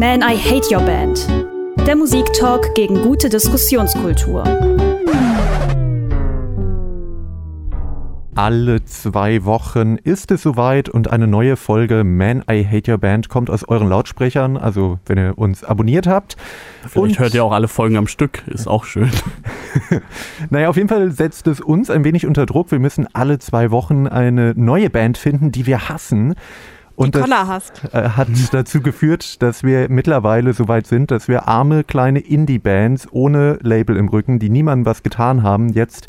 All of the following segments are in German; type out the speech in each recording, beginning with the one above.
Man, I Hate Your Band. Der Musiktalk gegen gute Diskussionskultur. Alle zwei Wochen ist es soweit und eine neue Folge Man, I Hate Your Band kommt aus euren Lautsprechern, also wenn ihr uns abonniert habt. Vielleicht und hört ihr auch alle Folgen am Stück, ist auch schön. naja, auf jeden Fall setzt es uns ein wenig unter Druck. Wir müssen alle zwei Wochen eine neue Band finden, die wir hassen. Und das hast. Äh, hat dazu geführt, dass wir mittlerweile so weit sind, dass wir arme kleine Indie-Bands ohne Label im Rücken, die niemandem was getan haben, jetzt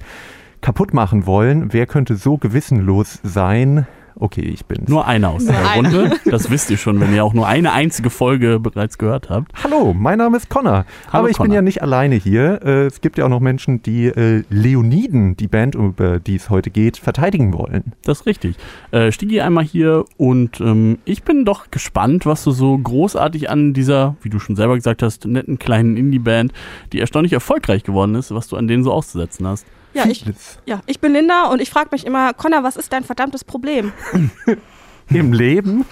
kaputt machen wollen. Wer könnte so gewissenlos sein? Okay, ich bin Nur einer aus der Runde. Das wisst ihr schon, wenn ihr auch nur eine einzige Folge bereits gehört habt. Hallo, mein Name ist Connor. Hallo, Aber ich Connor. bin ja nicht alleine hier. Äh, es gibt ja auch noch Menschen, die äh, Leoniden, die Band, über die es heute geht, verteidigen wollen. Das ist richtig. Äh, Stigi einmal hier und ähm, ich bin doch gespannt, was du so großartig an dieser, wie du schon selber gesagt hast, netten kleinen Indie-Band, die erstaunlich erfolgreich geworden ist, was du an denen so auszusetzen hast. Ja, ich, ja, ich bin Linda und ich frage mich immer, Connor, was ist dein verdammtes Problem? Im Leben?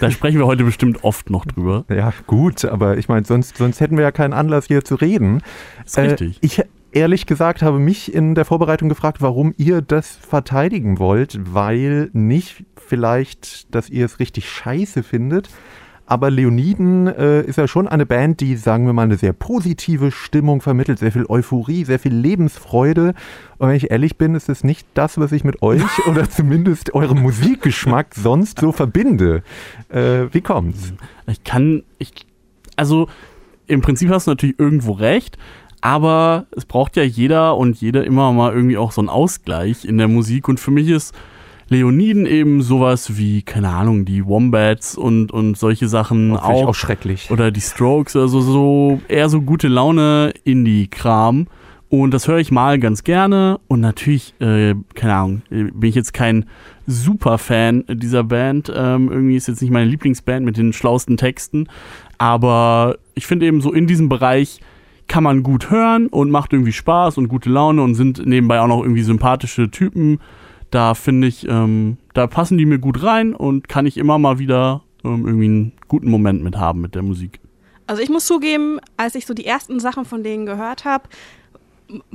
Da sprechen wir heute bestimmt oft noch drüber. Ja, gut, aber ich meine, sonst, sonst hätten wir ja keinen Anlass hier zu reden. Ist äh, richtig. Ich ehrlich gesagt habe mich in der Vorbereitung gefragt, warum ihr das verteidigen wollt, weil nicht vielleicht, dass ihr es richtig scheiße findet, aber Leoniden äh, ist ja schon eine Band, die, sagen wir mal, eine sehr positive Stimmung vermittelt, sehr viel Euphorie, sehr viel Lebensfreude. Und wenn ich ehrlich bin, ist es nicht das, was ich mit euch oder zumindest eurem Musikgeschmack sonst so verbinde. Äh, wie kommt's? Ich kann, ich, also im Prinzip hast du natürlich irgendwo recht. Aber es braucht ja jeder und jede immer mal irgendwie auch so einen Ausgleich in der Musik. Und für mich ist Leoniden eben sowas wie, keine Ahnung, die Wombats und, und solche Sachen auch. auch schrecklich. Oder die Strokes, also so eher so gute Laune Indie-Kram. Und das höre ich mal ganz gerne. Und natürlich, äh, keine Ahnung, bin ich jetzt kein Super-Fan dieser Band. Ähm, irgendwie ist jetzt nicht meine Lieblingsband mit den schlauesten Texten. Aber ich finde eben so in diesem Bereich kann man gut hören und macht irgendwie Spaß und gute Laune und sind nebenbei auch noch irgendwie sympathische Typen. Da finde ich, ähm, da passen die mir gut rein und kann ich immer mal wieder ähm, irgendwie einen guten Moment mit haben mit der Musik. Also ich muss zugeben, als ich so die ersten Sachen von denen gehört habe,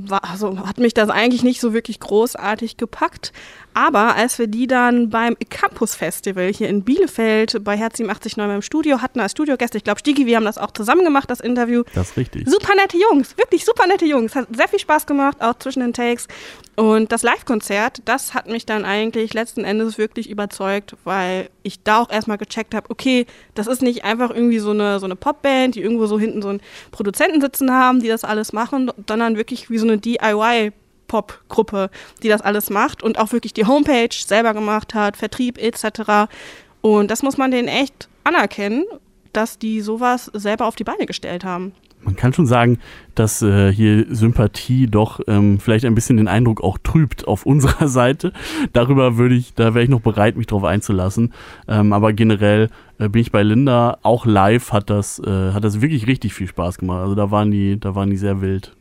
also hat mich das eigentlich nicht so wirklich großartig gepackt. Aber als wir die dann beim Campus Festival hier in Bielefeld bei Herz 87 neu im Studio hatten als Studiogäste, ich glaube, Stigi, wir haben das auch zusammen gemacht, das Interview. Das ist richtig. Super nette Jungs, wirklich super nette Jungs. Hat sehr viel Spaß gemacht, auch zwischen den Takes. Und das Live-Konzert, das hat mich dann eigentlich letzten Endes wirklich überzeugt, weil ich da auch erstmal gecheckt habe, okay, das ist nicht einfach irgendwie so eine, so eine Popband, die irgendwo so hinten so einen Produzenten sitzen haben, die das alles machen, sondern wirklich wie so eine DIY Pop-Gruppe, die das alles macht und auch wirklich die Homepage selber gemacht hat, Vertrieb etc. Und das muss man denen echt anerkennen, dass die sowas selber auf die Beine gestellt haben. Man kann schon sagen, dass äh, hier Sympathie doch ähm, vielleicht ein bisschen den Eindruck auch trübt auf unserer Seite. Darüber würde ich, da wäre ich noch bereit, mich drauf einzulassen. Ähm, aber generell äh, bin ich bei Linda. Auch live hat das, äh, hat das wirklich richtig viel Spaß gemacht. Also da waren die, da waren die sehr wild.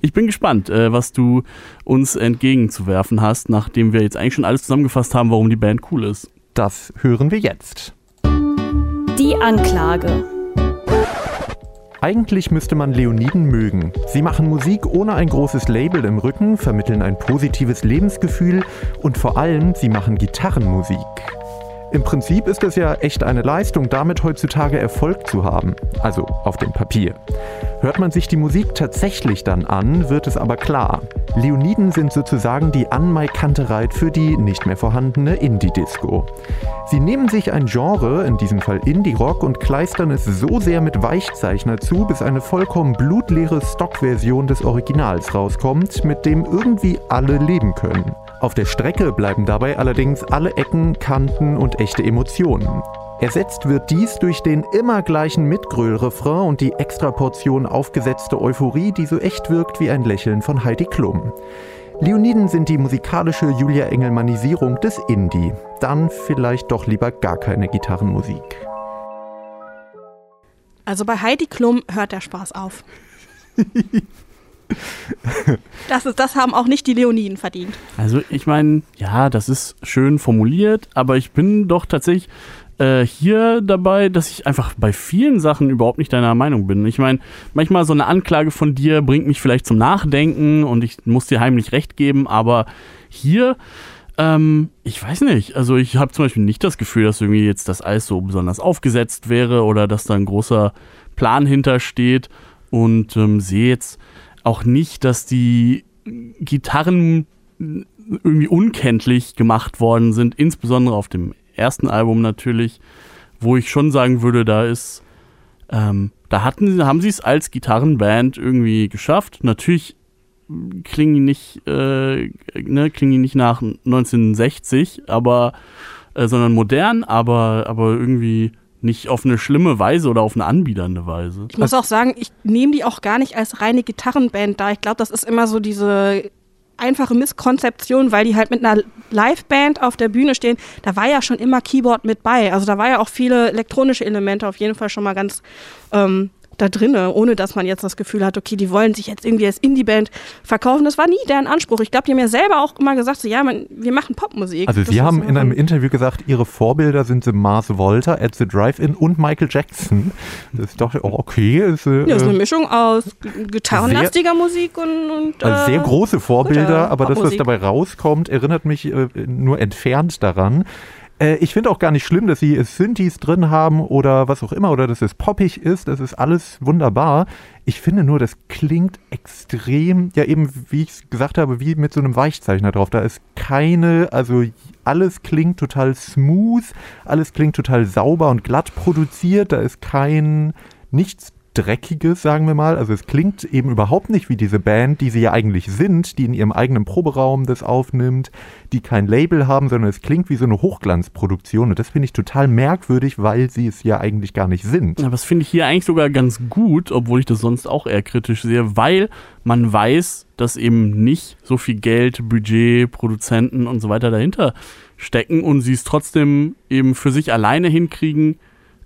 Ich bin gespannt, äh, was du uns entgegenzuwerfen hast, nachdem wir jetzt eigentlich schon alles zusammengefasst haben, warum die Band cool ist. Das hören wir jetzt. Die Anklage. Eigentlich müsste man Leoniden mögen. Sie machen Musik ohne ein großes Label im Rücken, vermitteln ein positives Lebensgefühl und vor allem, sie machen Gitarrenmusik. Im Prinzip ist es ja echt eine Leistung, damit heutzutage Erfolg zu haben, also auf dem Papier. Hört man sich die Musik tatsächlich dann an, wird es aber klar. Leoniden sind sozusagen die Anmaikantereit für die nicht mehr vorhandene Indie-Disco. Sie nehmen sich ein Genre, in diesem Fall Indie-Rock, und kleistern es so sehr mit Weichzeichner zu, bis eine vollkommen blutleere Stockversion des Originals rauskommt, mit dem irgendwie alle leben können. Auf der Strecke bleiben dabei allerdings alle Ecken, Kanten und echte Emotionen. Ersetzt wird dies durch den immer gleichen Mitgröl-Refrain und die Extraportion aufgesetzte Euphorie, die so echt wirkt wie ein Lächeln von Heidi Klum. Leoniden sind die musikalische Julia Engelmannisierung des Indie. Dann vielleicht doch lieber gar keine Gitarrenmusik. Also bei Heidi Klum hört der Spaß auf. Das, ist, das haben auch nicht die Leoniden verdient. Also ich meine, ja, das ist schön formuliert, aber ich bin doch tatsächlich äh, hier dabei, dass ich einfach bei vielen Sachen überhaupt nicht deiner Meinung bin. Ich meine, manchmal so eine Anklage von dir bringt mich vielleicht zum Nachdenken und ich muss dir heimlich recht geben, aber hier, ähm, ich weiß nicht. Also ich habe zum Beispiel nicht das Gefühl, dass irgendwie jetzt das Eis so besonders aufgesetzt wäre oder dass da ein großer Plan hintersteht und ähm, sehe jetzt auch nicht, dass die Gitarren irgendwie unkenntlich gemacht worden sind, insbesondere auf dem ersten Album natürlich, wo ich schon sagen würde, da ist, ähm, da hatten, haben sie es als Gitarrenband irgendwie geschafft. Natürlich klingen die nicht, äh, ne, klingen nicht nach 1960, aber, äh, sondern modern, aber, aber irgendwie nicht auf eine schlimme Weise oder auf eine anbiedernde Weise. Ich muss auch sagen, ich nehme die auch gar nicht als reine Gitarrenband da. Ich glaube, das ist immer so diese einfache Misskonzeption, weil die halt mit einer Liveband auf der Bühne stehen. Da war ja schon immer Keyboard mit bei. Also da war ja auch viele elektronische Elemente auf jeden Fall schon mal ganz ähm, da drinne, ohne dass man jetzt das Gefühl hat, okay, die wollen sich jetzt irgendwie als Indie-Band verkaufen. Das war nie deren Anspruch. Ich glaube, die haben ja selber auch immer gesagt, so, ja, man, wir machen Popmusik. Also sie haben in einem Interview gesagt, ihre Vorbilder sind The Mars Volta, At the Drive-In und Michael Jackson. Das ist doch auch okay. Ist, äh, ja, ist eine Mischung aus gitarrenlastiger Musik und, und also sehr große Vorbilder, aber das, was dabei rauskommt, erinnert mich äh, nur entfernt daran. Äh, ich finde auch gar nicht schlimm, dass sie Synthes drin haben oder was auch immer oder dass es poppig ist. Das ist alles wunderbar. Ich finde nur, das klingt extrem, ja eben, wie ich gesagt habe, wie mit so einem Weichzeichner drauf. Da ist keine, also alles klingt total smooth, alles klingt total sauber und glatt produziert. Da ist kein, nichts Dreckiges, sagen wir mal. Also es klingt eben überhaupt nicht wie diese Band, die sie ja eigentlich sind, die in ihrem eigenen Proberaum das aufnimmt, die kein Label haben, sondern es klingt wie so eine Hochglanzproduktion. Und das finde ich total merkwürdig, weil sie es ja eigentlich gar nicht sind. Aber das finde ich hier eigentlich sogar ganz gut, obwohl ich das sonst auch eher kritisch sehe, weil man weiß, dass eben nicht so viel Geld, Budget, Produzenten und so weiter dahinter stecken und sie es trotzdem eben für sich alleine hinkriegen,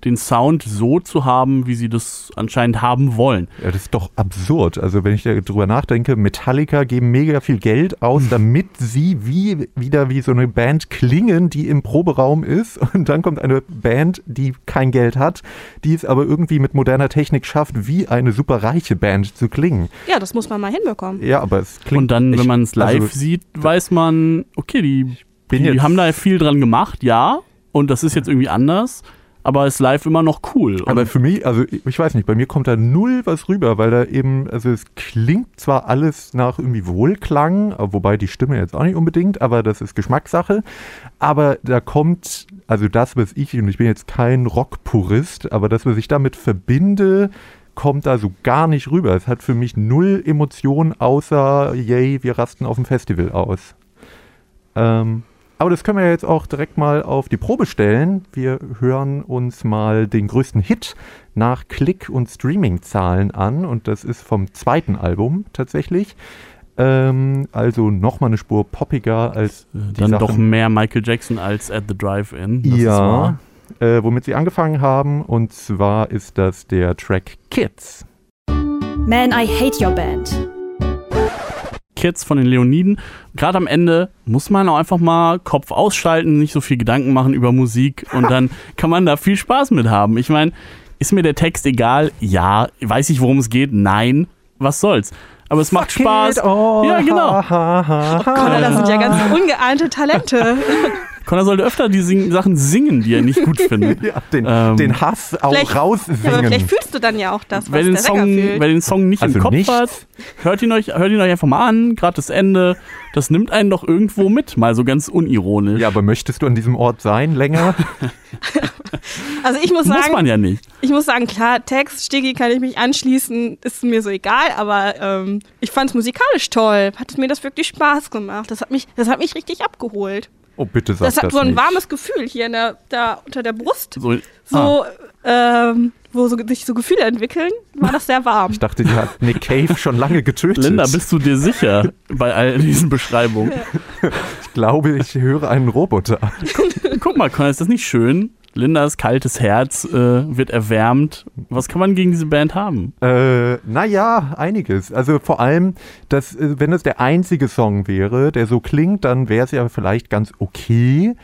den Sound so zu haben, wie sie das anscheinend haben wollen. Ja, das ist doch absurd. Also wenn ich darüber nachdenke, Metallica geben mega viel Geld aus, damit sie wie wieder wie so eine Band klingen, die im Proberaum ist. Und dann kommt eine Band, die kein Geld hat, die es aber irgendwie mit moderner Technik schafft, wie eine super reiche Band zu klingen. Ja, das muss man mal hinbekommen. Ja, aber es klingt. Und dann, wenn man es live also, sieht, weiß man, okay, die, die haben da viel dran gemacht, ja. Und das ist jetzt irgendwie anders aber ist live immer noch cool. aber für mich, also ich weiß nicht, bei mir kommt da null was rüber, weil da eben, also es klingt zwar alles nach irgendwie Wohlklang, wobei die Stimme jetzt auch nicht unbedingt, aber das ist Geschmackssache. Aber da kommt, also das, was ich, und ich bin jetzt kein Rock-Purist, aber das, was ich damit verbinde, kommt da so gar nicht rüber. Es hat für mich null Emotionen, außer, yay, wir rasten auf dem Festival aus. Ähm, aber das können wir jetzt auch direkt mal auf die Probe stellen. Wir hören uns mal den größten Hit nach Klick- und Streaming-Zahlen an. Und das ist vom zweiten Album tatsächlich. Ähm, also nochmal eine Spur poppiger als die Dann Sachen. doch mehr Michael Jackson als At the Drive-In. Ja, äh, womit sie angefangen haben. Und zwar ist das der Track Kids. Man, I hate your band. Kids von den Leoniden. Gerade am Ende muss man auch einfach mal Kopf ausschalten, nicht so viel Gedanken machen über Musik und dann kann man da viel Spaß mit haben. Ich meine, ist mir der Text egal? Ja. Weiß ich, worum es geht? Nein. Was soll's? aber es macht Fuck Spaß. Oh, ja, genau. Ha, ha, ha, oh Gott, das sind ja ganz ungeahnte Talente. Connor sollte öfter die sing Sachen singen, die er nicht gut findet. ja, den, ähm, den, Hass auch raussingen. Ja, aber vielleicht fühlst du dann ja auch das, was wer den der Song, fühlt. Wer den Song nicht also im Kopf nicht. hat, hört ihn, euch, hört ihn euch einfach mal an, gerade das Ende. Das nimmt einen doch irgendwo mit, mal so ganz unironisch. Ja, aber möchtest du an diesem Ort sein länger? also ich muss sagen, muss man ja nicht. Ich muss sagen, klar, Text, Stigi kann ich mich anschließen, ist mir so egal, aber ähm, ich fand es musikalisch toll. Hat mir das wirklich Spaß gemacht. Das hat mich, das hat mich richtig abgeholt. Oh, bitte sag das. hat das so ein nicht. warmes Gefühl hier in der, da unter der Brust. So, so ah. ähm, wo so, sich so Gefühle entwickeln, war das sehr warm. Ich dachte, die hat Nick Cave schon lange getötet. Linda, bist du dir sicher bei all diesen Beschreibungen? Ich glaube, ich höre einen Roboter. Guck, guck mal, Conor, ist das nicht schön? Lindas kaltes Herz äh, wird erwärmt. Was kann man gegen diese Band haben? Äh, naja, einiges. Also vor allem, dass, äh, wenn es der einzige Song wäre, der so klingt, dann wäre es ja vielleicht ganz okay.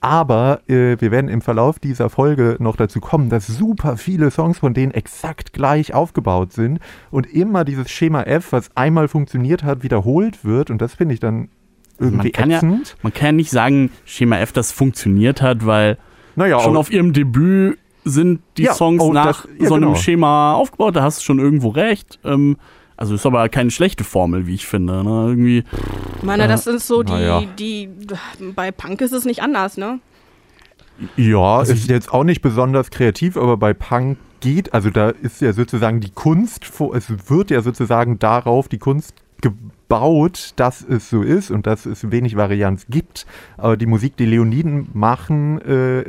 Aber äh, wir werden im Verlauf dieser Folge noch dazu kommen, dass super viele Songs von denen exakt gleich aufgebaut sind und immer dieses Schema F, was einmal funktioniert hat, wiederholt wird. Und das finde ich dann irgendwie man kann ätzend. Ja, man kann ja nicht sagen, Schema F, das funktioniert hat, weil naja, schon auf ihrem Debüt sind die Ja, Songs oh, nach das- ja, so einem genau. Schema aufgebaut. Da hast du schon irgendwo recht. Ähm, also ist aber keine schlechte Formel, wie ich finde. Ne? Irgendwie, Ich meine, das sind so die, naja. die, bei Punk ist es nicht anders, ne? Ja, Also ist jetzt auch nicht besonders kreativ, aber bei Punk geht, also da ist ja sozusagen die Kunst, vor- es wird ja sozusagen darauf die Kunst gebaut, dass es so ist und dass es wenig Varianz gibt. Aber die Musik, die Leoniden machen, äh,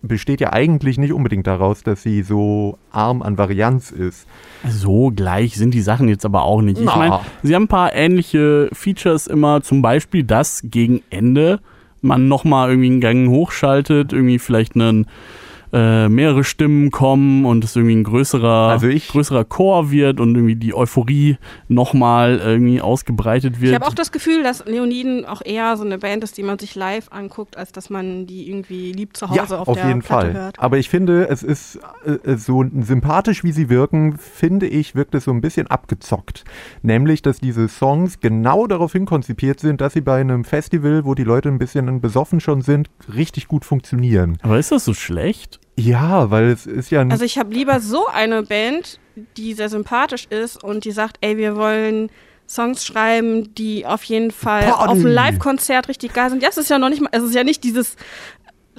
besteht ja eigentlich nicht unbedingt daraus, dass sie so arm an Varianz ist. so gleich sind die Sachen jetzt aber auch nicht. Ich meine, sie haben ein paar ähnliche Features immer, zum Beispiel, dass gegen Ende man nochmal irgendwie einen Gang hochschaltet, irgendwie vielleicht einen äh, mehrere Stimmen kommen und es irgendwie ein größerer, Also ich- größerer Chor wird und irgendwie die Euphorie nochmal irgendwie ausgebreitet wird. Ich habe auch das Gefühl, dass Leoniden auch eher so eine Band ist, die man sich live anguckt, als dass man die irgendwie lieb zu Hause ja, auf, auf der jeden Platte Fall. hört. Aber ich finde, es ist äh, so sympathisch, wie sie wirken, finde ich, wirkt es so ein bisschen abgezockt. Nämlich, dass diese Songs genau daraufhin konzipiert sind, dass sie bei einem Festival, wo die Leute ein bisschen besoffen schon sind, richtig gut funktionieren. aber ist das so schlecht? Ja, weil es ist ja ein Also ich habe lieber so eine Band, die sehr sympathisch ist und die sagt, ey, wir wollen Songs schreiben, die auf jeden Fall Party. auf einem Live-Konzert richtig geil sind. Ja, es ist ja noch nicht mal, es ist ja nicht dieses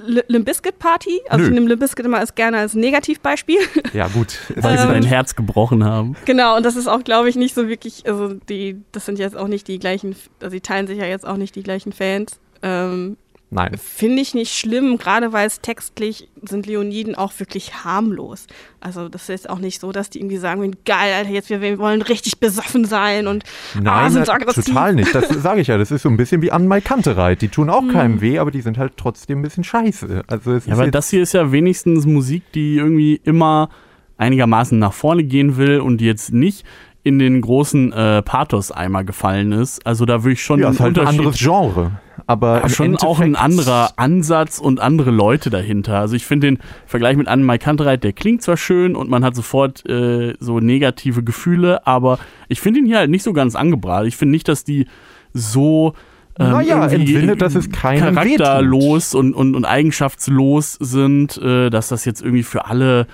Li- Limp Bizkit Party. Also Nö. ich nehme Limp Bizkit immer als gerne als Negativbeispiel. ja gut. Weil sie Ähm, dein Herz gebrochen haben. genau, und das ist auch, glaube ich, nicht so wirklich, also die, das sind jetzt auch nicht die gleichen, also die teilen sich ja jetzt auch nicht die gleichen Fans. Ähm, Nein. Finde ich nicht schlimm, gerade weil es textlich sind Leoniden auch wirklich harmlos. Also das ist auch nicht so, dass die irgendwie sagen, geil, Alter, jetzt wir, wir wollen richtig besoffen sein und ah, Nein, sind so aggressiv. total nicht. Das sage ich ja. Das ist so ein bisschen wie an Mai Kantereit. Die tun auch keinem weh, aber die sind halt trotzdem ein bisschen scheiße. Also es Ja, ist aber das hier ist ja wenigstens Musik, die irgendwie immer einigermaßen nach vorne gehen will und jetzt nicht in den großen äh, Pathos-Eimer gefallen ist. Also da würde ich schon ja, einen ist halt ein Unterschied- anderes Genre. Aber im schon auch ein Endeffekt- anderer Ansatz und andere Leute dahinter. Also ich finde den Vergleich mit Anne Kantereit, der klingt zwar schön und man hat sofort äh, so negative Gefühle, aber ich finde ihn hier halt nicht so ganz angebracht. Ich finde nicht, dass die so ähm, Naja, entwindet, dass es keinem charakterlos und, und, und eigenschaftslos sind, äh, dass das jetzt irgendwie für alle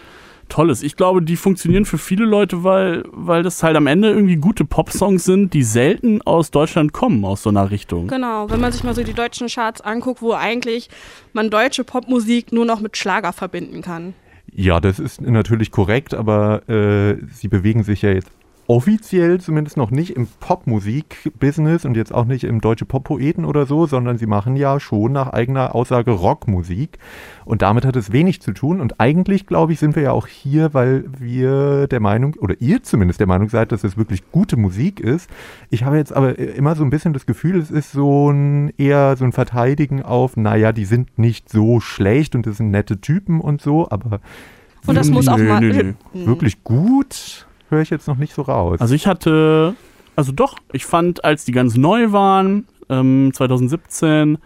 toll ist. Ich glaube, die funktionieren für viele Leute, weil, weil das halt am Ende irgendwie gute Popsongs sind, die selten aus Deutschland kommen, aus so einer Richtung. Genau, wenn man sich mal so die deutschen Charts anguckt, wo eigentlich man deutsche Popmusik nur noch mit Schlager verbinden kann. Ja, das ist natürlich korrekt, aber äh, sie bewegen sich ja jetzt offiziell zumindest noch nicht im Popmusik-Business und jetzt auch nicht im deutsche Poppoeten oder so, sondern sie machen ja schon nach eigener Aussage Rockmusik und damit hat es wenig zu tun und eigentlich, glaube ich, sind wir ja auch hier, weil wir der Meinung, oder ihr zumindest der Meinung seid, dass es wirklich gute Musik ist. Ich habe jetzt aber immer so ein bisschen das Gefühl, es ist so ein eher so ein Verteidigen auf, naja, die sind nicht so schlecht und das sind nette Typen und so, aber Und das muss auch mal. wirklich gut höre ich jetzt noch nicht so raus. Also ich hatte, also doch, ich fand, als die ganz neu waren, ähm, 2017,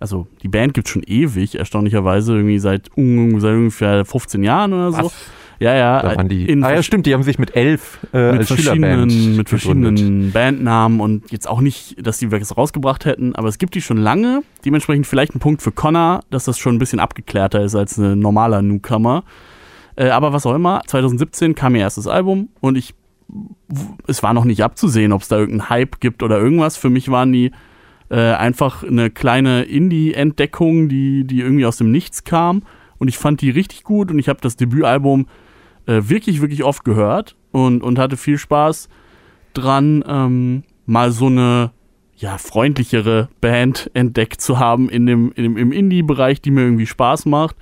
also die Band gibt schon ewig, erstaunlicherweise, irgendwie seit, un- seit ungefähr 15 Jahren oder so. Was? Ja, ja. da waren die, ah ja, stimmt, die haben sich mit elf äh, mit als Schülerband verschiedenen, mit gegründet. verschiedenen Bandnamen und jetzt auch nicht, dass die was rausgebracht hätten, aber es gibt die schon lange. Dementsprechend vielleicht ein Punkt für Connor, dass das schon ein bisschen abgeklärter ist als ein normaler Newcomer. Äh, aber was auch immer, 2017 kam ihr erstes Album und ich, es war noch nicht abzusehen, ob es da irgendeinen Hype gibt oder irgendwas. Für mich waren die äh, einfach eine kleine Indie-Entdeckung, die, die irgendwie aus dem Nichts kam und ich fand die richtig gut und ich habe das Debütalbum äh, wirklich, wirklich oft gehört und, und hatte viel Spaß dran, ähm, mal so eine ja, freundlichere Band entdeckt zu haben in dem, in dem, im Indie-Bereich, die mir irgendwie Spaß macht.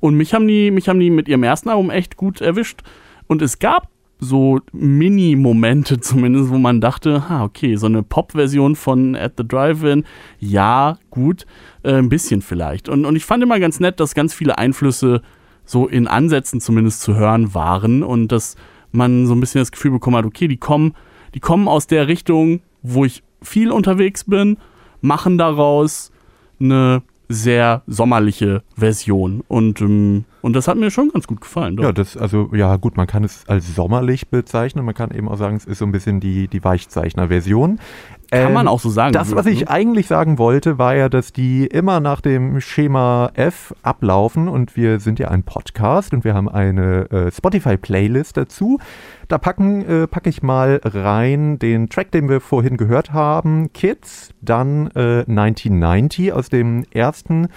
Und mich haben, die, mich haben die mit ihrem ersten Album echt gut erwischt. Und es gab so Mini-Momente zumindest, wo man dachte, ha, okay, so eine Pop-Version von At the Drive-In, ja, gut, äh, ein bisschen vielleicht. Und, und ich fand immer ganz nett, dass ganz viele Einflüsse so in Ansätzen zumindest zu hören waren und dass man so ein bisschen das Gefühl bekommen hat, okay, die kommen, die kommen aus der Richtung, wo ich viel unterwegs bin, machen daraus eine sehr sommerliche Version. Und, ähm, und das hat mir schon ganz gut gefallen. Doch. Ja, das, also, ja, gut, man kann es als sommerlich bezeichnen. Man kann eben auch sagen, es ist so ein bisschen die, die Weichzeichner-Version. Kann Ähm, man auch so sagen. Das, was ich eigentlich sagen wollte, war ja, dass die immer nach dem Schema F ablaufen und wir sind ja ein Podcast und wir haben eine äh, Spotify-Playlist dazu. Da packen, äh, packe ich mal rein den Track, den wir vorhin gehört haben, Kids, dann äh, 1990 aus dem ersten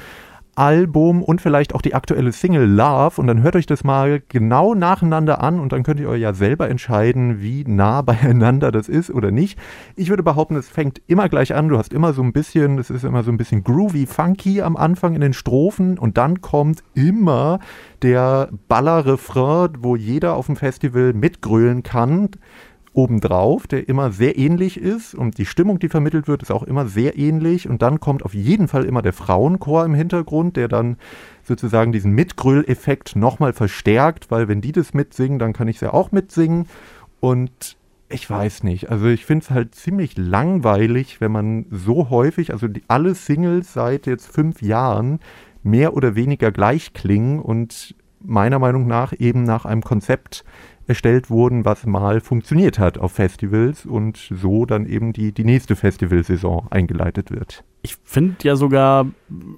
Album und vielleicht auch die aktuelle Single Love. Und dann hört euch das mal genau nacheinander an und dann könnt ihr euch ja selber entscheiden, wie nah beieinander das ist oder nicht. Ich würde behaupten, es fängt immer gleich an, du hast immer so ein bisschen, es ist immer so ein bisschen groovy, funky am Anfang in den Strophen. Und dann kommt immer der Baller-Refrain, wo jeder auf dem Festival mitgrölen kann obendrauf, der immer sehr ähnlich ist. Und die Stimmung, die vermittelt wird, ist auch immer sehr ähnlich. Und dann kommt auf jeden Fall immer der Frauenchor im Hintergrund, der dann sozusagen diesen Mitgröll-Effekt nochmal verstärkt, weil wenn die das mitsingen, dann kann ich es ja auch mitsingen. Und ich weiß nicht, also ich finde es halt ziemlich langweilig, wenn man so häufig, also die, alle Singles seit jetzt fünf Jahren mehr oder weniger gleich klingen und meiner Meinung nach eben nach einem Konzept erstellt wurden, was mal funktioniert hat auf Festivals und so dann eben die, die nächste Festivalsaison eingeleitet wird. Ich finde ja sogar,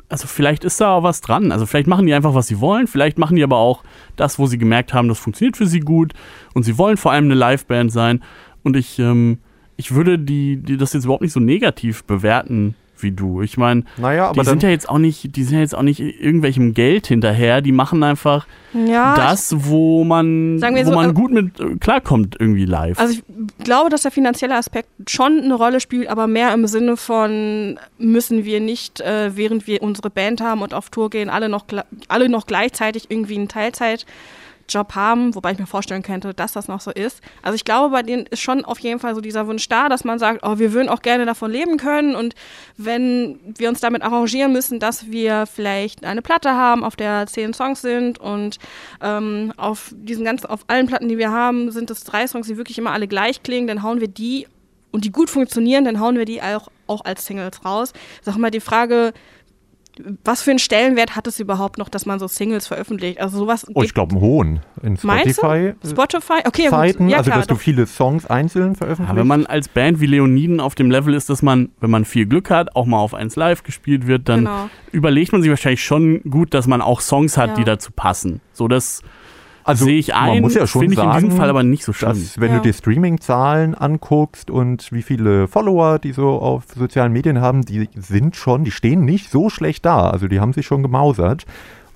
also vielleicht ist da was dran. Also vielleicht machen die einfach, was sie wollen. Vielleicht machen die aber auch das, wo sie gemerkt haben, das funktioniert für sie gut. Und sie wollen vor allem eine Liveband sein. Und ich, ähm, ich würde die, die das jetzt überhaupt nicht so negativ bewerten wie du. Ich meine, Naja, die sind ja jetzt auch nicht, die sind ja jetzt auch nicht irgendwelchem Geld hinterher. Die machen einfach Ja, das, wo man, Sagen wir wo so, man äh, gut mit äh, klarkommt irgendwie live. Also ich glaube, dass der finanzielle Aspekt schon eine Rolle spielt, aber mehr im Sinne von müssen wir nicht, äh, während wir unsere Band haben und auf Tour gehen, alle noch, alle noch gleichzeitig irgendwie einen Teilzeitjob haben, wobei ich mir vorstellen könnte, dass das noch so ist. Also ich glaube, bei denen ist schon auf jeden Fall so dieser Wunsch da, dass man sagt, oh, wir würden auch gerne davon leben können und wenn wir uns damit arrangieren müssen, dass wir vielleicht eine Platte haben, auf der zehn Songs sind und ähm, auf diesen ganzen, auf allen Platten, die wir haben, sind es drei Songs, die wirklich immer alle gleich klingen, dann hauen wir die und die gut funktionieren, dann hauen wir die auch, auch als Singles raus. Ist auch immer die Frage, was für einen Stellenwert hat es überhaupt noch, dass man so Singles veröffentlicht? Also sowas oh, ich glaube, einen hohen in Meinst du? Spotify. Spotify? Okay, ja, Zeiten. Ja, also klar, dass du doch. viele Songs einzeln Ja, veröffentlichst. wenn man als Band wie Leoniden auf dem Level ist, dass man, wenn man viel Glück hat, auch mal auf eins live gespielt wird, dann Genau. überlegt man sich wahrscheinlich schon gut, dass man auch Songs hat, Ja. die dazu passen. So, das also sehe ich ein. man muss ja schon Finde ich in diesem Fall aber nicht so schlimm. dass wenn Ja. du dir Streaming-Zahlen anguckst und wie viele Follower die so auf sozialen Medien haben, die sind schon, die stehen nicht so schlecht da. Also die haben sich schon gemausert.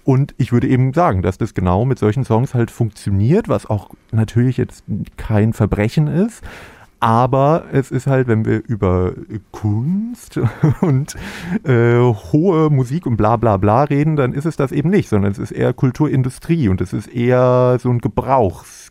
Und ich würde eben sagen, dass das genau mit solchen Songs halt funktioniert, was auch natürlich jetzt kein Verbrechen ist. Aber es ist halt, wenn wir über Kunst und äh, hohe Musik und bla bla bla reden, dann ist es das eben nicht, sondern es ist eher Kulturindustrie und es ist eher so ein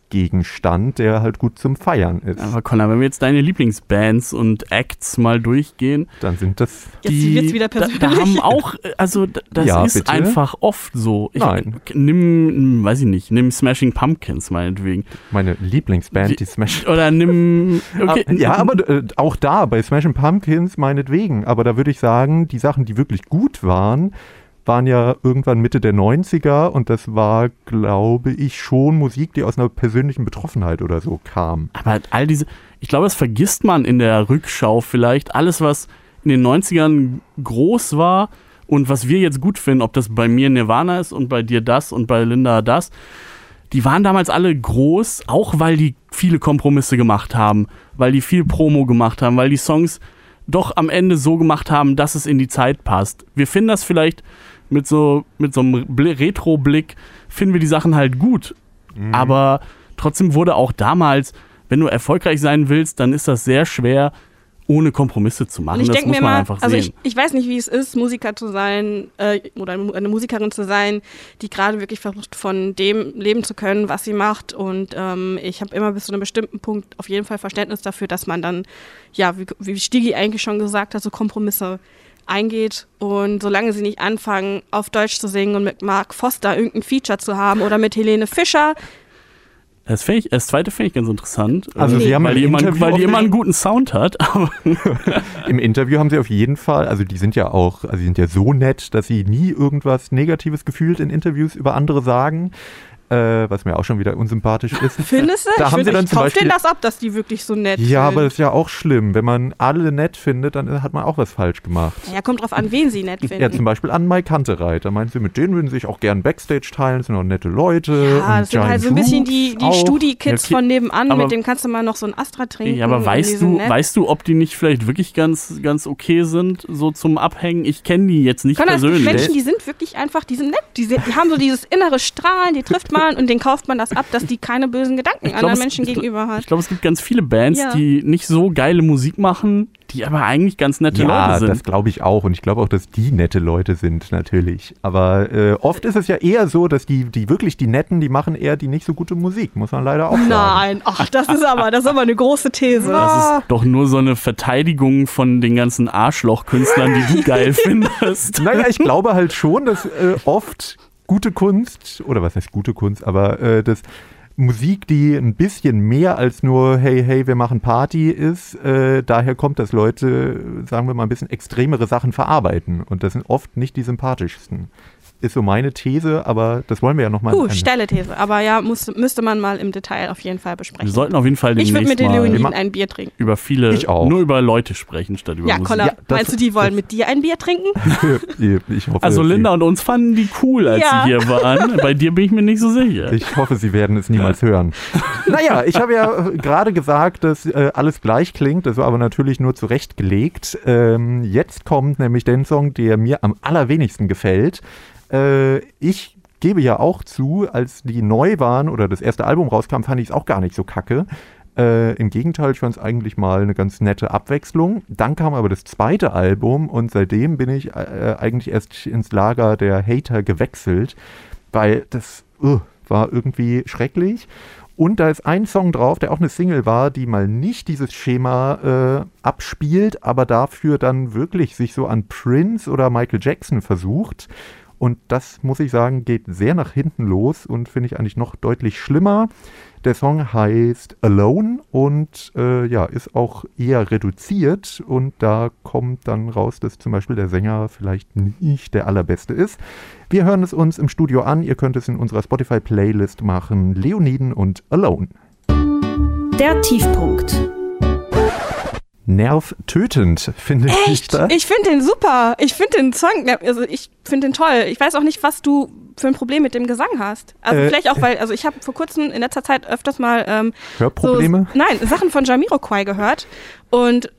Gebrauchsgegenstand, der halt gut zum Feiern ist. Aber Connor, wenn wir jetzt deine Lieblingsbands und Acts mal durchgehen, Dann sind das Jetzt die, wird's wieder da, persönlich. da haben auch, äh, also das Ja, ist bitte? einfach oft so. Ich, Nein. Nimm, weiß ich nicht, nimm Smashing Pumpkins meinetwegen. meine Lieblingsband, Die- die Smash. Oder nimm, okay, Ah, ja, aber äh, auch da, bei Smashing Pumpkins meinetwegen. Aber da würde ich sagen, die Sachen, die wirklich gut waren, waren ja irgendwann Mitte der 90er und das war, glaube ich, schon Musik, die aus einer persönlichen Betroffenheit oder so kam. Aber all diese, ich glaube, das vergisst man in der Rückschau vielleicht. Alles, was in den 90ern groß war und was wir jetzt gut finden, ob das bei mir Nirvana ist und bei dir das und bei Linda das, die waren damals alle groß, auch weil die viele Kompromisse gemacht haben, weil die viel Promo gemacht haben, weil die Songs doch am Ende so gemacht haben, dass es in die Zeit passt. Wir finden das vielleicht mit so, mit so einem Bli- Retro-Blick, finden wir die Sachen halt gut. Aber trotzdem wurde auch damals, wenn du erfolgreich sein willst, dann ist das sehr schwer, ohne Kompromisse zu machen. Und ich das denke muss mir man mal, einfach also sehen. ich, ich weiß nicht, wie es ist, Musiker zu sein äh, oder eine eine Musikerin zu sein, die gerade wirklich versucht, von dem leben zu können, was sie macht. Und ähm, ich habe immer bis zu einem bestimmten Punkt auf jeden Fall Verständnis dafür, dass man dann, ja, wie, wie Stigi eigentlich schon gesagt hat, so Kompromisse eingeht und solange sie nicht anfangen, auf Deutsch zu singen und mit Mark Foster irgendein Feature zu haben oder mit Helene Fischer, Das, ich, das zweite finde ich ganz interessant. Also äh, Sie haben weil, im die immer, weil die immer einen guten Sound hat. Im Interview haben sie auf jeden Fall, also die sind ja auch, also die sind ja so nett, dass sie nie irgendwas Negatives gefühlt in Interviews über andere sagen, äh, was mir auch schon wieder unsympathisch ist. Findest du? Da ich haben sie dann ich zum Beispiel- denen das ab, dass die wirklich so nett Ja, aber sind. das ist ja auch schlimm. Wenn man alle nett findet, dann hat man auch was falsch gemacht. Ja, kommt drauf an, wen sie nett finden. Ja, zum Beispiel an Mike Kantereit. Da meint sie, mit denen würden sie sich auch gern Backstage teilen, sind auch nette Leute. Ja, und das sind halt so ein bisschen die, die. Studi-Kids Ja, okay. von nebenan, Aber- mit dem kannst du mal noch so ein Astra trinken. Ja, aber weißt du, nett. weißt du, ob die nicht vielleicht wirklich ganz, ganz okay sind, so zum Abhängen? Ich kenne die jetzt nicht das persönlich. Menschen, die sind wirklich einfach, die sind nett. Die, sind, die haben so dieses innere Strahlen, die trifft man und denen kauft man das ab, dass die keine bösen Gedanken glaub, anderen es- Menschen ich gegenüber hat. Ich glaube, es gibt ganz viele Bands, Ja. die nicht so geile Musik machen, die aber eigentlich ganz nette Ja, Leute das sind. glaube ich auch. Und ich glaube auch, dass die nette Leute sind, natürlich. Aber äh, oft ist es ja eher so, dass die, die wirklich die Netten, die machen eher die nicht so gute Musik, muss man leider auch sagen. Nein, ach, das ist aber, das ist aber eine große These. Das ist doch nur so eine Verteidigung von den ganzen Arschloch-Künstlern, die du geil findest. Naja, ich glaube halt schon, dass äh, oft gute Kunst, oder was heißt gute Kunst, aber äh, dass Musik, die ein bisschen mehr als nur hey, hey, wir machen Party ist, äh, daher kommt, dass Leute, sagen wir mal, ein bisschen extremere Sachen verarbeiten. Und das sind oft nicht die sympathischsten. Ist so meine These, aber das wollen wir ja nochmal. Uh, steile These. Aber ja, muss, müsste man mal im Detail auf jeden Fall Wir besprechen. sollten auf jeden Fall ich würde demnächst mit den Leoniden ein Bier trinken. über viele, Ich auch. nur über Leute sprechen, statt über Ja, Musik. Ja, meinst du, die wollen mit dir ein Bier trinken? ich hoffe, Also Linda und uns fanden die cool, als Ja. sie hier waren. Bei dir bin ich mir nicht so sicher. Ich hoffe, Sie werden es niemals hören. Naja, ich habe ja äh, gerade gesagt, dass äh, alles gleich klingt. Das war aber natürlich nur zurechtgelegt. Ähm, jetzt kommt nämlich der Song, der mir am allerwenigsten gefällt. Äh, ich gebe ja auch zu, als die neu waren oder das erste Album rauskam, fand ich es auch gar nicht so kacke. Äh, Im Gegenteil, ich fand es eigentlich mal eine ganz nette Abwechslung. Dann kam aber das zweite Album und seitdem bin ich äh, eigentlich erst ins Lager der Hater gewechselt, weil das uh, war irgendwie schrecklich. Und da ist ein Song drauf, der auch eine Single war, die mal nicht dieses Schema äh, abspielt, aber dafür dann wirklich sich so an Prince oder Michael Jackson versucht. Und das, muss ich sagen, geht sehr nach hinten los und finde ich eigentlich noch deutlich schlimmer. Der Song heißt Alone und äh, ja, ist auch eher reduziert und da kommt dann raus, dass zum Beispiel der Sänger vielleicht nicht der allerbeste ist. Wir hören es uns im Studio an. Ihr könnt es in unserer Spotify-Playlist machen. Leoniden und Alone. Der Tiefpunkt. Nervtötend, finde ich Echt? das. Ich finde den super. Ich finde den Song, also ich finde den toll. Ich weiß auch nicht, was du für ein Problem mit dem Gesang hast. Also Äh, vielleicht auch, weil, also ich habe vor kurzem in letzter Zeit öfters mal ähm, Hörprobleme? So, nein, Sachen von Jamiroquai gehört und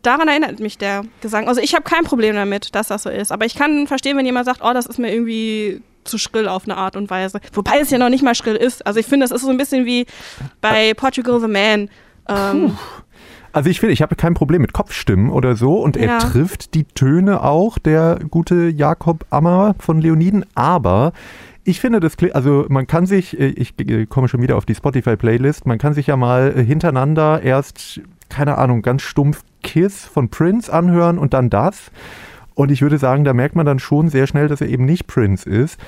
daran erinnert mich der Gesang. Also ich habe kein Problem damit, dass das so ist. Aber ich kann verstehen, wenn jemand sagt, oh, das ist mir irgendwie zu schrill auf eine Art und Weise. Wobei es ja noch nicht mal schrill ist. Also ich finde, es ist so ein bisschen wie bei Portugal the Man. Ähm, Also ich finde, ich habe kein Problem mit Kopfstimmen oder so und er Ja. trifft die Töne auch, der gute Jakob Ammer von Leoniden, aber ich finde das, also man kann sich, äh, ich äh, komme schon wieder auf die Spotify-Playlist, man kann sich ja mal äh, hintereinander erst, keine Ahnung, ganz stumpf Kiss von Prince anhören und dann das. Und ich würde sagen, da merkt man dann schon sehr schnell, dass er eben nicht Prince ist,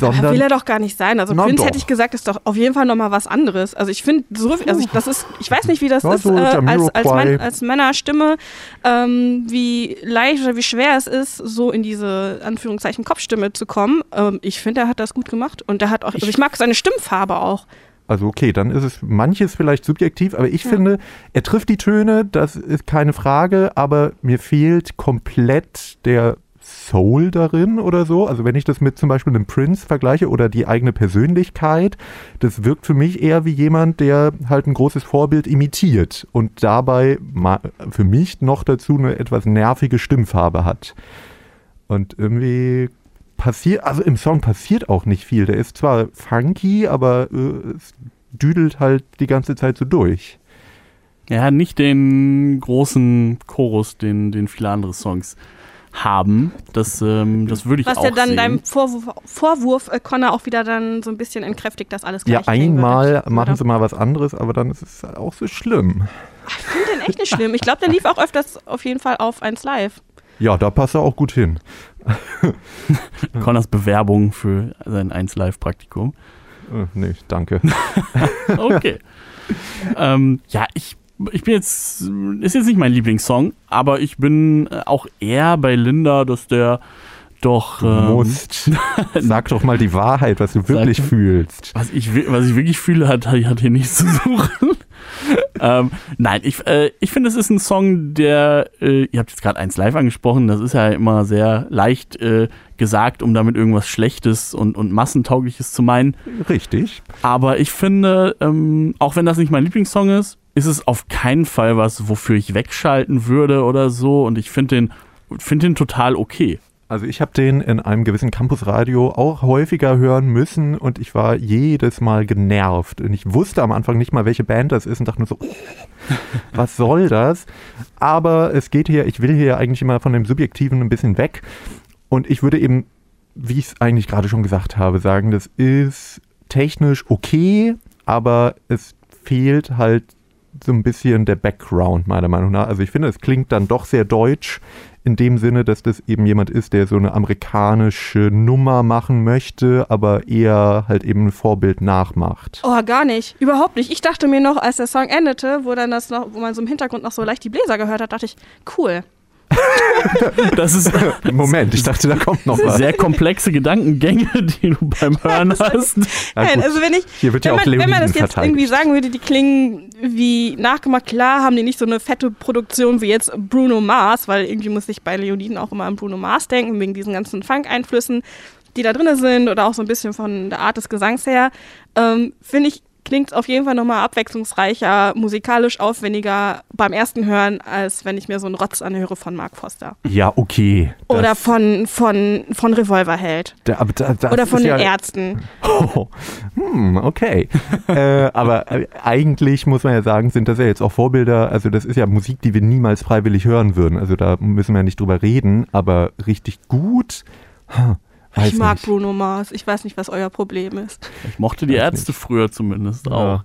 Aber sondern will er doch gar nicht sein. Also Prince doch. hätte ich gesagt, ist doch auf jeden Fall nochmal was anderes. Also ich finde so, also ich, das ist, ich weiß nicht, wie das Ja, ist so äh, als, als. Mann, als Männerstimme, ähm, wie leicht oder wie schwer es ist, so in diese Anführungszeichen Kopfstimme zu kommen. Ähm, ich finde, er hat das gut gemacht und er hat auch, also ich mag seine Stimmfarbe auch. Also okay, dann ist es manches vielleicht subjektiv, aber ich finde, er trifft die Töne, das ist keine Frage, aber mir fehlt komplett der Soul darin oder so. Also wenn ich das mit zum Beispiel einem Prince vergleiche oder die eigene Persönlichkeit, das wirkt für mich eher wie jemand, der halt ein großes Vorbild imitiert und dabei für mich noch dazu eine etwas nervige Stimmfarbe hat. Und irgendwie passiert, also im Song passiert auch nicht viel. Der ist zwar funky, aber äh, es düdelt halt die ganze Zeit so durch. Er hat nicht den großen Chorus, den, den viele andere Songs haben. Das, ähm, das würde ich Was auch ja dann sehen. deinem Vorwurf, Vorwurf äh, Connor auch wieder dann so ein bisschen entkräftigt, dass alles Ja, gleich klingen einmal würde. machen Oder? sie mal was anderes, aber dann ist es auch so schlimm. Ich finde den echt nicht schlimm. Ich glaube, der lief auch öfters auf jeden Fall auf 1 Live. Ja, da passt er auch gut hin. Connors Bewerbung für sein 1 Live-Praktikum. Äh, nee, danke. Okay. ähm, ja, ich, ich bin jetzt, ist jetzt nicht mein Lieblingssong, aber ich bin auch eher bei Linda, dass der doch. Du ähm, musst. Sag doch mal die Wahrheit, was du wirklich Sag- fühlst. Was ich, was ich wirklich fühle, hat, hat hier nichts zu suchen. ähm, nein, ich, äh, ich finde, es ist ein Song, der, äh, ihr habt jetzt gerade eins live angesprochen, das ist ja immer sehr leicht äh, gesagt, um damit irgendwas Schlechtes und, und Massentaugliches zu meinen. Richtig. Aber ich finde, ähm, auch wenn das nicht mein Lieblingssong ist, ist es auf keinen Fall was, wofür ich wegschalten würde oder so. Und ich finde den, finde den total okay. Also ich habe den in einem gewissen Campusradio auch häufiger hören müssen und ich war jedes Mal genervt. Und ich wusste am Anfang nicht mal, welche Band das ist und dachte nur so, was soll das? Aber es geht hier, ich will hier eigentlich immer von dem Subjektiven ein bisschen weg. Und ich würde eben, wie ich es eigentlich gerade schon gesagt habe, sagen, das ist technisch okay, aber es fehlt halt so ein bisschen der Background, meiner Meinung nach. Also ich finde, es klingt dann doch sehr deutsch in dem Sinne, dass das eben jemand ist, der so eine amerikanische Nummer machen möchte, aber eher halt eben ein Vorbild nachmacht. Oh, gar nicht. Überhaupt nicht. Ich dachte mir noch, als der Song endete, wo dann das noch, wo man so im Hintergrund noch so leicht die Bläser gehört hat, dachte ich, cool. Das ist Moment, ich dachte, da kommt noch was. sehr komplexe Gedankengänge, die du beim Hören hast. Nein, also wenn ich, Hier wird ja wenn, auch man, wenn man das jetzt verteidigt. irgendwie sagen würde, die klingen wie nachgemacht, klar haben die nicht so eine fette Produktion wie jetzt Bruno Mars, weil irgendwie muss ich bei Leoniden auch immer an Bruno Mars denken, wegen diesen ganzen Funk-Einflüssen, die da drin sind oder auch so ein bisschen von der Art des Gesangs her, ähm, finde ich, klingt auf jeden Fall nochmal abwechslungsreicher, musikalisch aufwendiger beim ersten Hören, als wenn ich mir so einen Rotz anhöre von Mark Foster. Ja, okay. Oder von, von, von Revolverheld. da, da, das Oder von den ja, Ärzten. Oh, hm, okay. äh, aber äh, eigentlich muss man ja sagen, sind das ja jetzt auch Vorbilder. Also das ist ja Musik, die wir niemals freiwillig hören würden. Also da müssen wir ja nicht drüber reden. Aber richtig gut. Hm, weiß Ich mag nicht. Bruno Mars. Ich weiß nicht, was euer Problem ist. Ich mochte die Weiß Ärzte früher zumindest auch. Ja.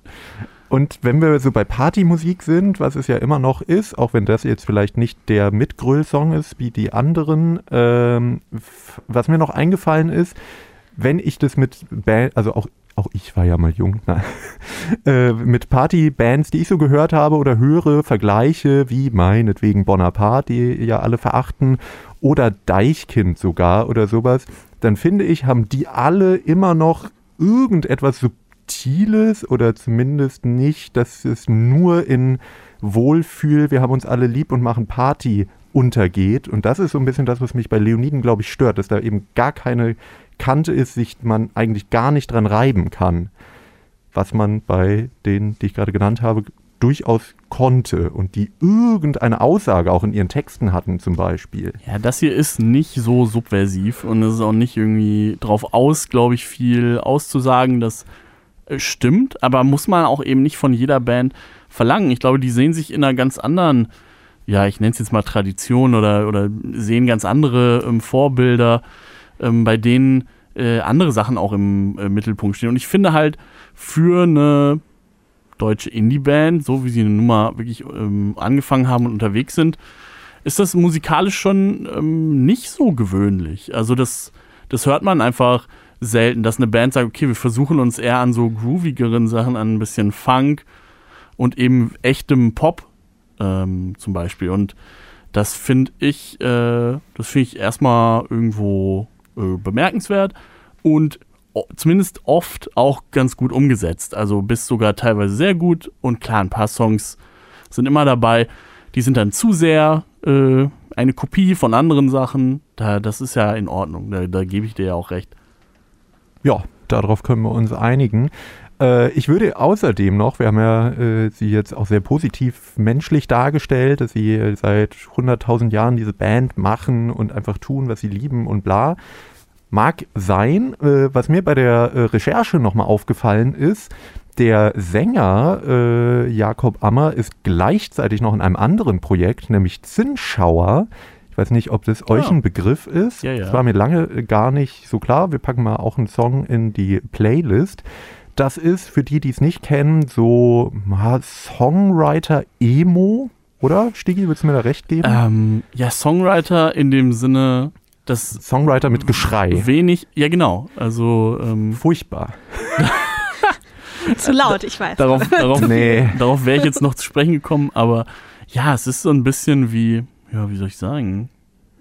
Und wenn wir so bei Partymusik sind, was es ja immer noch ist, auch wenn das jetzt vielleicht nicht der Mitgröll-Song ist wie die anderen, ähm, was mir noch eingefallen ist, wenn ich das mit Band, also auch, auch ich war ja mal jung, na, äh, mit Partybands, die ich so gehört habe oder höre, vergleiche, wie meinetwegen Bonaparte, die ja alle verachten, oder Deichkind sogar oder sowas, dann finde ich, haben die alle immer noch irgendetwas Subtiles oder zumindest nicht, dass es nur in Wohlfühl, wir haben uns alle lieb und machen Party untergeht. Und das ist so ein bisschen das, was mich bei Leoniden, glaube ich, stört, dass da eben gar keine Kante ist, sich man eigentlich gar nicht dran reiben kann. Was man bei denen, die ich gerade genannt habe, durchaus konnte und die irgendeine Aussage auch in ihren Texten hatten zum Beispiel. Ja, das hier ist nicht so subversiv und es ist auch nicht irgendwie drauf aus, glaube ich, viel auszusagen. Das äh, stimmt, aber muss man auch eben nicht von jeder Band verlangen. Ich glaube, die sehen sich in einer ganz anderen, ja, ich nenne es jetzt mal Tradition oder, oder sehen ganz andere ähm, Vorbilder, ähm, bei denen äh, andere Sachen auch im äh, Mittelpunkt stehen. Und ich finde halt für eine deutsche Indie-Band, so wie sie eine Nummer wirklich ähm, angefangen haben und unterwegs sind, ist das musikalisch schon ähm, nicht so gewöhnlich. Also das, das hört man einfach selten, dass eine Band sagt, okay, wir versuchen uns eher an so groovigeren Sachen, an ein bisschen Funk und eben echtem Pop ähm, zum Beispiel. Und das finde ich, äh, das finde ich erstmal irgendwo äh, bemerkenswert und zumindest oft auch ganz gut umgesetzt. Also bis sogar teilweise sehr gut und klar, ein paar Songs sind immer dabei, die sind dann zu sehr äh, eine Kopie von anderen Sachen. Da, das ist ja in Ordnung, da, da gebe ich dir ja auch recht. Ja, darauf können wir uns einigen. Äh, ich würde außerdem noch, wir haben ja äh, sie jetzt auch sehr positiv menschlich dargestellt, dass sie äh, seit 100.000 Jahren diese Band machen und einfach tun, was sie lieben und bla. Mag sein. Äh, was mir bei der äh, Recherche nochmal aufgefallen ist, der Sänger äh, Jakob Ammer ist gleichzeitig noch in einem anderen Projekt, nämlich Zinnschauer. Ich weiß nicht, ob das euch Ah. ein Begriff ist. Ja, ja. Das war mir lange äh, gar nicht so klar. Wir packen mal auch einen Song in die Playlist. Das ist für die, die es nicht kennen, so Songwriter-Emo, oder? Stigi, willst du mir da recht geben? Ähm, ja, Songwriter in dem Sinne, dass Songwriter mit Geschrei. wenig, ja genau, also ähm, Furchtbar. Zu laut, ich weiß. Darauf, darauf, Nee. darauf wäre ich jetzt noch zu sprechen gekommen, aber ja, es ist so ein bisschen wie, ja, wie soll ich sagen?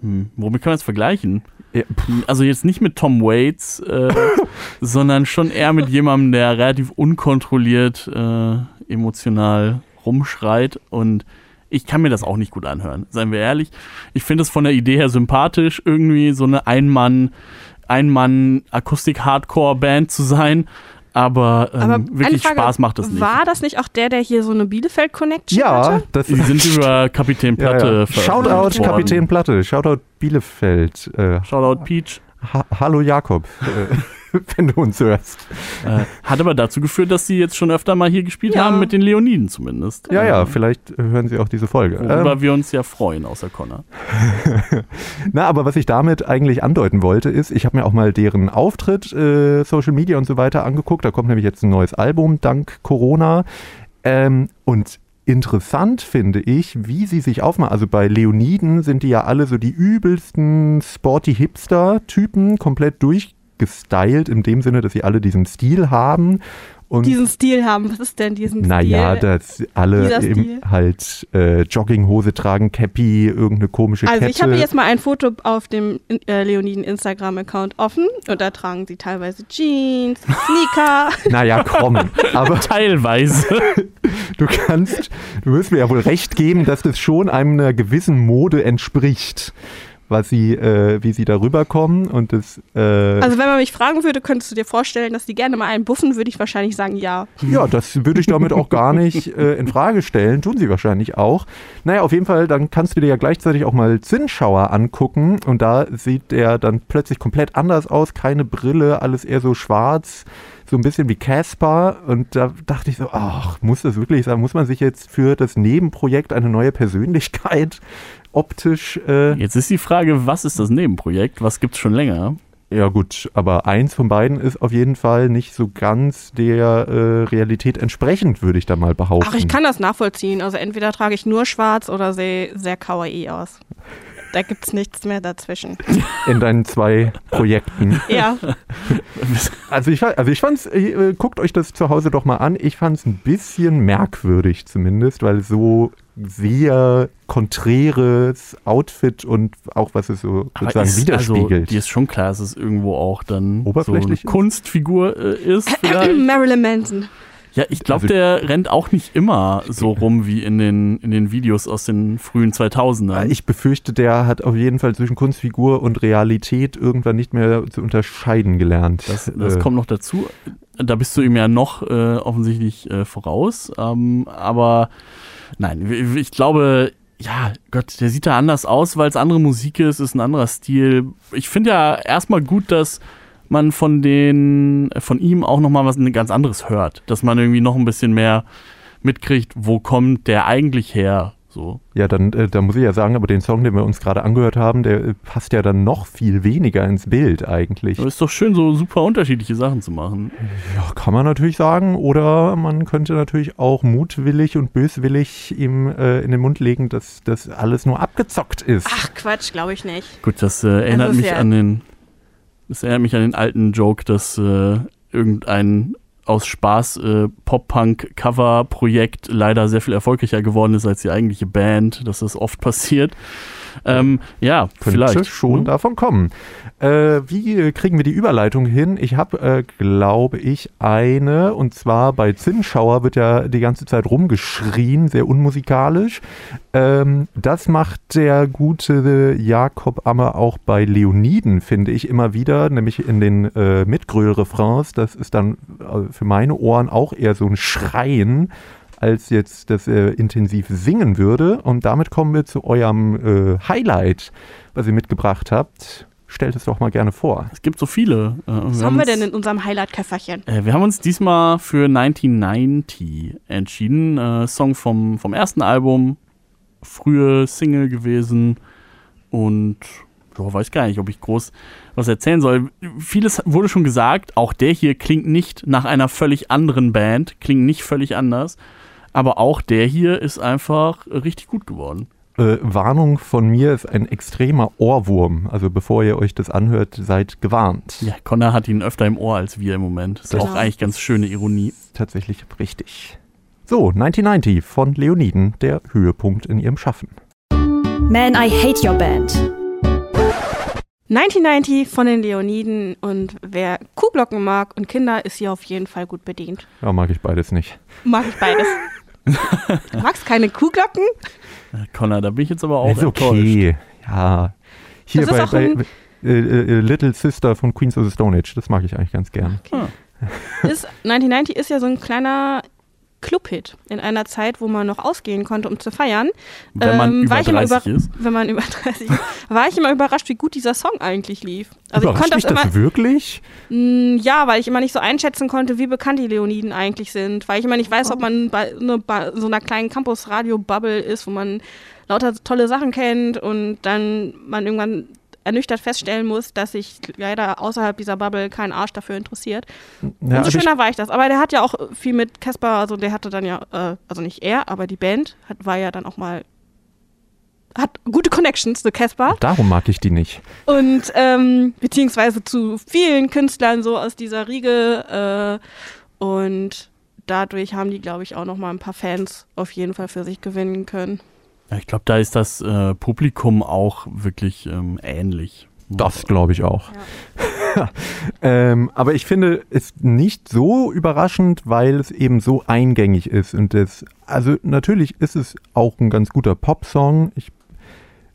Hm, womit kann man es vergleichen? Ja, Also jetzt nicht mit Tom Waits, äh, sondern schon eher mit jemandem, der relativ unkontrolliert äh, emotional rumschreit und ich kann mir das auch nicht gut anhören, seien wir ehrlich. Ich finde es von der Idee her sympathisch, irgendwie so eine Einmann, Einmann Akustik-Hardcore-Band zu sein, aber, ähm, Aber wirklich Frage, Spaß macht das nicht. War das nicht auch der, der hier so eine Bielefeld-Connection ja hatte? das Die sind über Kapitän ja, Platte ja. veröffentlicht Shoutout worden. Kapitän Platte, Shoutout Bielefeld. Äh, Shoutout Peach. ha Hallo Jakob, äh, wenn du uns hörst. Äh, hat aber dazu geführt, dass sie jetzt schon öfter mal hier gespielt Ja. haben, mit den Leoniden zumindest. Ja, ja, Ähm, vielleicht hören Sie auch diese Folge. Worüber Ähm, wir uns ja freuen, außer Connor. Na, aber was ich damit eigentlich andeuten wollte, ist, ich habe mir auch mal deren Auftritt, äh, Social Media und so weiter angeguckt. Da kommt nämlich jetzt ein neues Album dank Corona. Ähm, und interessant finde ich, wie sie sich aufmachen. Also bei Leoniden sind die ja alle so die übelsten sporty Hipster-Typen, komplett durchgestylt, in dem Sinne, dass sie alle diesen Stil haben. Und Diesen Stil haben. Was ist denn diesen naja, Stil? dass alle eben halt äh, Jogginghose tragen, Cappy, irgendeine komische Also Kette. ich habe jetzt mal ein Foto auf dem äh, Leoniden Instagram-Account offen und da tragen sie teilweise Jeans, Sneaker. Naja, komm. Aber Teilweise. du kannst, du wirst mir ja wohl recht geben, dass das schon einer gewissen Mode entspricht, was sie, äh, wie sie darüber kommen und das, äh, Also wenn man mich fragen würde, könntest du dir vorstellen, dass die gerne mal einen buffen, würde ich wahrscheinlich sagen, ja. ja, das würde ich damit auch gar nicht äh, in Frage stellen, tun sie wahrscheinlich auch. Naja, auf jeden Fall, dann kannst du dir ja gleichzeitig auch mal Zinnschauer angucken und da sieht der dann plötzlich komplett anders aus, keine Brille, alles eher so schwarz, so ein bisschen wie Caspar und da dachte ich so, ach, muss das wirklich sein? Muss man sich jetzt für das Nebenprojekt eine neue Persönlichkeit optisch äh, Jetzt ist die Frage, was ist das Nebenprojekt? Was gibt's schon länger? Ja gut, aber eins von beiden ist auf jeden Fall nicht so ganz der äh, Realität entsprechend, würde ich da mal behaupten. Ach, ich kann das nachvollziehen. Also entweder trage ich nur schwarz oder sehe sehr kawaii aus. Da gibt's nichts mehr dazwischen. In deinen zwei Projekten. Ja, Also ich, also ich fand's, äh, guckt euch das zu Hause doch mal an. Ich fand's ein bisschen merkwürdig zumindest, weil es so sehr konträres Outfit und auch was es so Aber sozusagen ist, also, widerspiegelt. dir ist schon klar, dass es irgendwo auch dann so eine Oberflächlich ist? Kunstfigur äh, ist. Vielleicht. Marilyn Manson. Ja, ich glaube, Also- der rennt auch nicht immer so rum wie in den, in den Videos aus den frühen 2000ern. ich befürchte, der hat auf jeden Fall zwischen Kunstfigur und Realität irgendwann nicht mehr zu unterscheiden gelernt. Das, das Äh, kommt noch dazu. Da bist du ihm ja noch äh, offensichtlich äh, voraus. Ähm, aber nein, ich glaube, ja, Gott, der sieht da anders aus, weil es andere Musik ist, ist ein anderer Stil. Ich finde ja erstmal gut, dass man von den, von ihm auch nochmal was ganz anderes hört. Dass man irgendwie noch ein bisschen mehr mitkriegt, wo kommt der eigentlich her. So. Ja, dann äh, da muss ich ja sagen, aber den Song, den wir uns gerade angehört haben, der äh, passt ja dann noch viel weniger ins Bild eigentlich. Aber ist doch schön, so super unterschiedliche Sachen zu machen. Ja, kann man natürlich sagen. Oder man könnte natürlich auch mutwillig und böswillig ihm äh, in den Mund legen, dass das alles nur abgezockt ist. Ach Quatsch, glaube ich nicht. Gut, das äh, erinnert ist mich ja- an den. Das erinnert mich an den alten Joke, dass äh, irgendein aus Spaß äh, Pop-Punk-Cover-Projekt leider sehr viel erfolgreicher geworden ist als die eigentliche Band, dass das oft passiert. Ähm, ja, Könnte vielleicht. schon ne? davon kommen. Äh, wie kriegen wir die Überleitung hin? Ich habe, äh, glaube ich, eine, und zwar bei Zinnschauer wird ja die ganze Zeit rumgeschrien, sehr unmusikalisch. Ähm, das macht der gute Jakob Ammer auch bei Leoniden, finde ich, immer wieder, nämlich in den äh, Mitgröl-Refrains. Das ist dann äh, für meine Ohren auch eher so ein Schreien als jetzt das äh, intensiv singen würde. Und damit kommen wir zu eurem äh, Highlight, was ihr mitgebracht habt. Stellt es doch mal gerne vor. Es gibt so viele. Äh, Was haben wir denn in unserem Highlight-Köfferchen? Äh, wir haben uns diesmal für 1990 entschieden. Äh, Song vom, vom ersten Album, frühe Single gewesen und ja, weiß gar nicht, ob ich groß was erzählen soll. Vieles wurde schon gesagt, auch der hier klingt nicht nach einer völlig anderen Band, klingt nicht völlig anders, aber auch der hier ist einfach richtig gut geworden. Äh, Warnung von mir ist ein extremer Ohrwurm. Also bevor ihr euch das anhört, seid gewarnt. Ja, Connor hat ihn öfter im Ohr als wir im Moment. Ist Genau. auch eigentlich ganz schöne Ironie. Tatsächlich richtig. So, 1990 von Leoniden, der Höhepunkt in ihrem Schaffen. Man, I Hate Your Band. 1990 von den Leoniden und wer Kuhglocken mag und Kinder, ist hier auf jeden Fall gut bedient. Ja, mag ich beides nicht. Mag ich beides. du magst keine Kuhglocken? Äh, Connor, da bin ich jetzt aber auch ist enttäuscht. okay. Ja. Hier bei, bei ein- äh, äh, Little Sister von Queens of the Stone Age, das mag ich eigentlich ganz gern. Ah. Ist, 1990 ist ja so ein kleiner Clubhit in einer Zeit, wo man noch ausgehen konnte, um zu feiern. Wenn man Ähm, über war ich immer 30 über- ist. Wenn man über 30 ist, war ich immer überrascht, wie gut dieser Song eigentlich lief. Also ich konnte mich das immer, das wirklich? Mm, Ja, weil ich immer nicht so einschätzen konnte, wie bekannt die Leoniden eigentlich sind. Weil ich immer nicht weiß, ob man bei, ne, bei so einer kleinen Campus-Radio-Bubble ist, wo man lauter tolle Sachen kennt und dann man irgendwann ernüchtert feststellen muss, dass sich leider außerhalb dieser Bubble kein Arsch dafür interessiert. Ja, Umso also schöner war ich das. Aber der hat ja auch viel mit Casper, also der hatte dann ja, äh, also nicht er, aber die Band hat, war ja dann auch mal, hat gute Connections zu Casper. darum mag ich die nicht. Und ähm, beziehungsweise zu vielen Künstlern so aus dieser Riege. Äh, und dadurch haben die, glaube ich, auch noch mal ein paar Fans auf jeden Fall für sich gewinnen können. Ja, ich glaube, da ist das äh, Publikum auch wirklich ähm, ähnlich. Das glaube ich auch. ähm, aber ich finde es nicht so überraschend, weil es eben so eingängig ist. Und das, also natürlich ist es auch ein ganz guter Popsong. Ich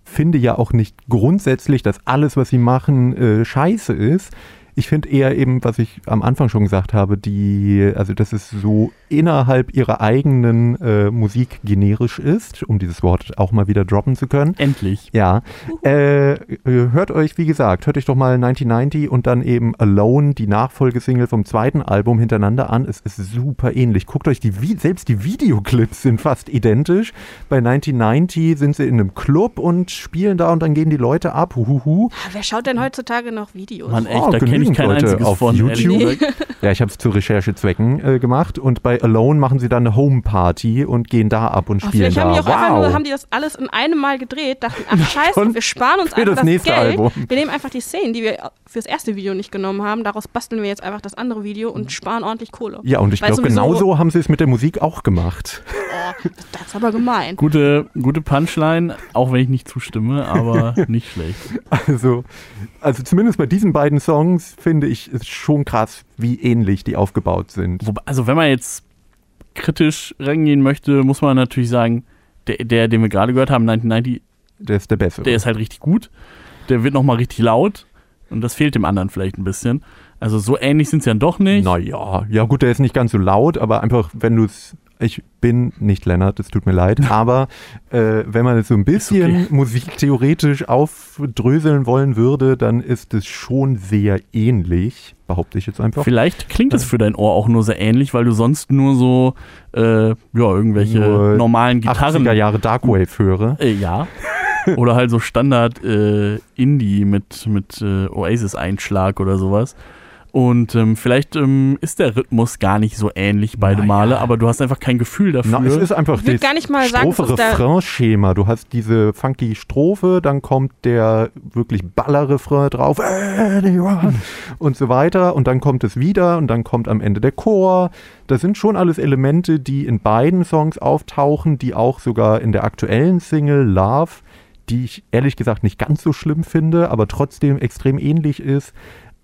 finde ja auch nicht grundsätzlich, dass alles, was sie machen, äh, scheiße ist. Ich finde eher eben, was ich am Anfang schon gesagt habe, die, also dass es so innerhalb ihrer eigenen äh, Musik generisch ist, um dieses Wort auch mal wieder droppen zu können. Endlich. Ja, äh, äh, hört euch, wie gesagt, hört euch doch mal 1990 und dann eben Alone, die Nachfolgesingle vom zweiten Album hintereinander an. Es ist super ähnlich. Guckt euch die, Vi- selbst die Videoclips sind fast identisch. Bei 1990 sind sie in einem Club und spielen da und dann gehen die Leute ab. Huhuhu. Ah, wer schaut denn heutzutage noch Videos? Mann, echt, Oh, da kenne ich genügend kein Leute einziges auf von. YouTube. Ja, ich habe es zu Recherchezwecken äh, gemacht und bei Alone machen sie dann eine Homeparty und gehen da ab und Oh, spielen vielleicht haben da. die auch einfach nur, wow. haben die das alles in einem Mal gedreht, dachten, ach scheiße, wir sparen uns einfach das das, nächste Geld. Album. Wir nehmen einfach die Szenen, die wir fürs erste Video nicht genommen haben, daraus basteln wir jetzt einfach das andere Video und sparen ordentlich Kohle. ja, und ich glaube, genauso haben sie es mit der Musik auch gemacht. Oh, das ist aber gemein. Gute, gute Punchline, auch wenn ich nicht zustimme, aber nicht schlecht. Also, also zumindest bei diesen beiden Songs finde ich schon krass, wie ähnlich die aufgebaut sind. Also wenn man jetzt kritisch rangehen möchte, muss man natürlich sagen, der, der den wir gerade gehört haben, 1990, Der ist der bessere. der ist halt richtig gut. Der wird nochmal richtig laut. Und das fehlt dem anderen vielleicht ein bisschen. Also so ähnlich sind sie dann doch nicht. naja, ja gut, der ist nicht ganz so laut, aber einfach, wenn du es. Ich bin nicht Lennart, es tut mir leid, aber äh, wenn man es so ein bisschen okay. musiktheoretisch aufdröseln wollen würde, dann ist es schon sehr ähnlich, behaupte ich jetzt einfach. Vielleicht klingt es für dein Ohr auch nur sehr ähnlich, weil du sonst nur so, äh, ja, irgendwelche Nur normalen Gitarren. 80er Jahre Darkwave höre. Äh, ja. oder halt so Standard äh, Indie mit, mit äh, Oasis-Einschlag oder sowas. Und ähm, vielleicht ähm, ist der Rhythmus gar nicht so ähnlich beide Naja. Male, aber du hast einfach kein Gefühl dafür. Na, es ist einfach das gar nicht mal Strophe-Refrain-Schema. Du hast diese funky Strophe, dann kommt der wirklich Baller-Refrain drauf anyone, und so weiter und dann kommt es wieder und dann kommt am Ende der Chor. Das sind schon alles Elemente, die in beiden Songs auftauchen, die auch sogar in der aktuellen Single Love, die ich ehrlich gesagt nicht ganz so schlimm finde, aber trotzdem extrem ähnlich ist,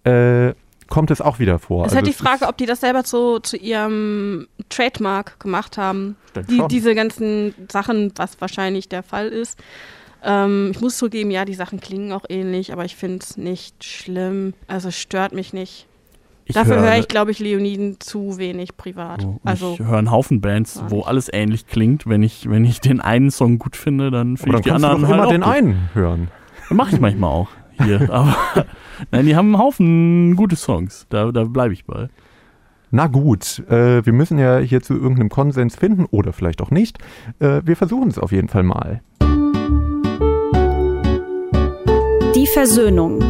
äh, kommt es auch wieder vor. Es ist halt die Also es Frage, ob die das selber zu, zu ihrem Trademark gemacht haben. Die, diese ganzen Sachen, was wahrscheinlich der Fall ist. Ähm, ich muss zugeben, ja, die Sachen klingen auch ähnlich, aber ich finde es nicht schlimm. Also stört mich nicht. Ich Dafür höre- höre ich, glaube ich, Leoniden zu wenig privat. Und Also ich höre einen Haufen Bands, wo alles ähnlich klingt. Wenn ich, wenn ich den einen Song gut finde, dann finde ich dann die kannst du anderen doch halt immer auch den gut. einen hören. Mache ich manchmal auch hier. aber nein, die haben einen Haufen gute Songs. Da, da bleibe ich bei. Na gut, äh, wir müssen ja hier zu irgendeinem Konsens finden oder vielleicht auch nicht. Äh, wir versuchen es auf jeden Fall mal. Die Versöhnung.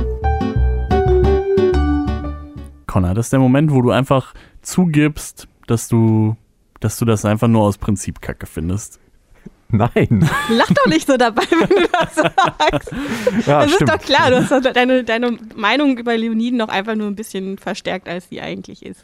Connor, das ist der Moment, wo du einfach zugibst, dass du, dass du das einfach nur aus Prinzip Kacke findest. Nein. Lach doch nicht so dabei, wenn du das sagst. Ja, das stimmt. ist doch klar, du hast deine, deine Meinung über Leoniden noch einfach nur ein bisschen verstärkt, als sie eigentlich ist.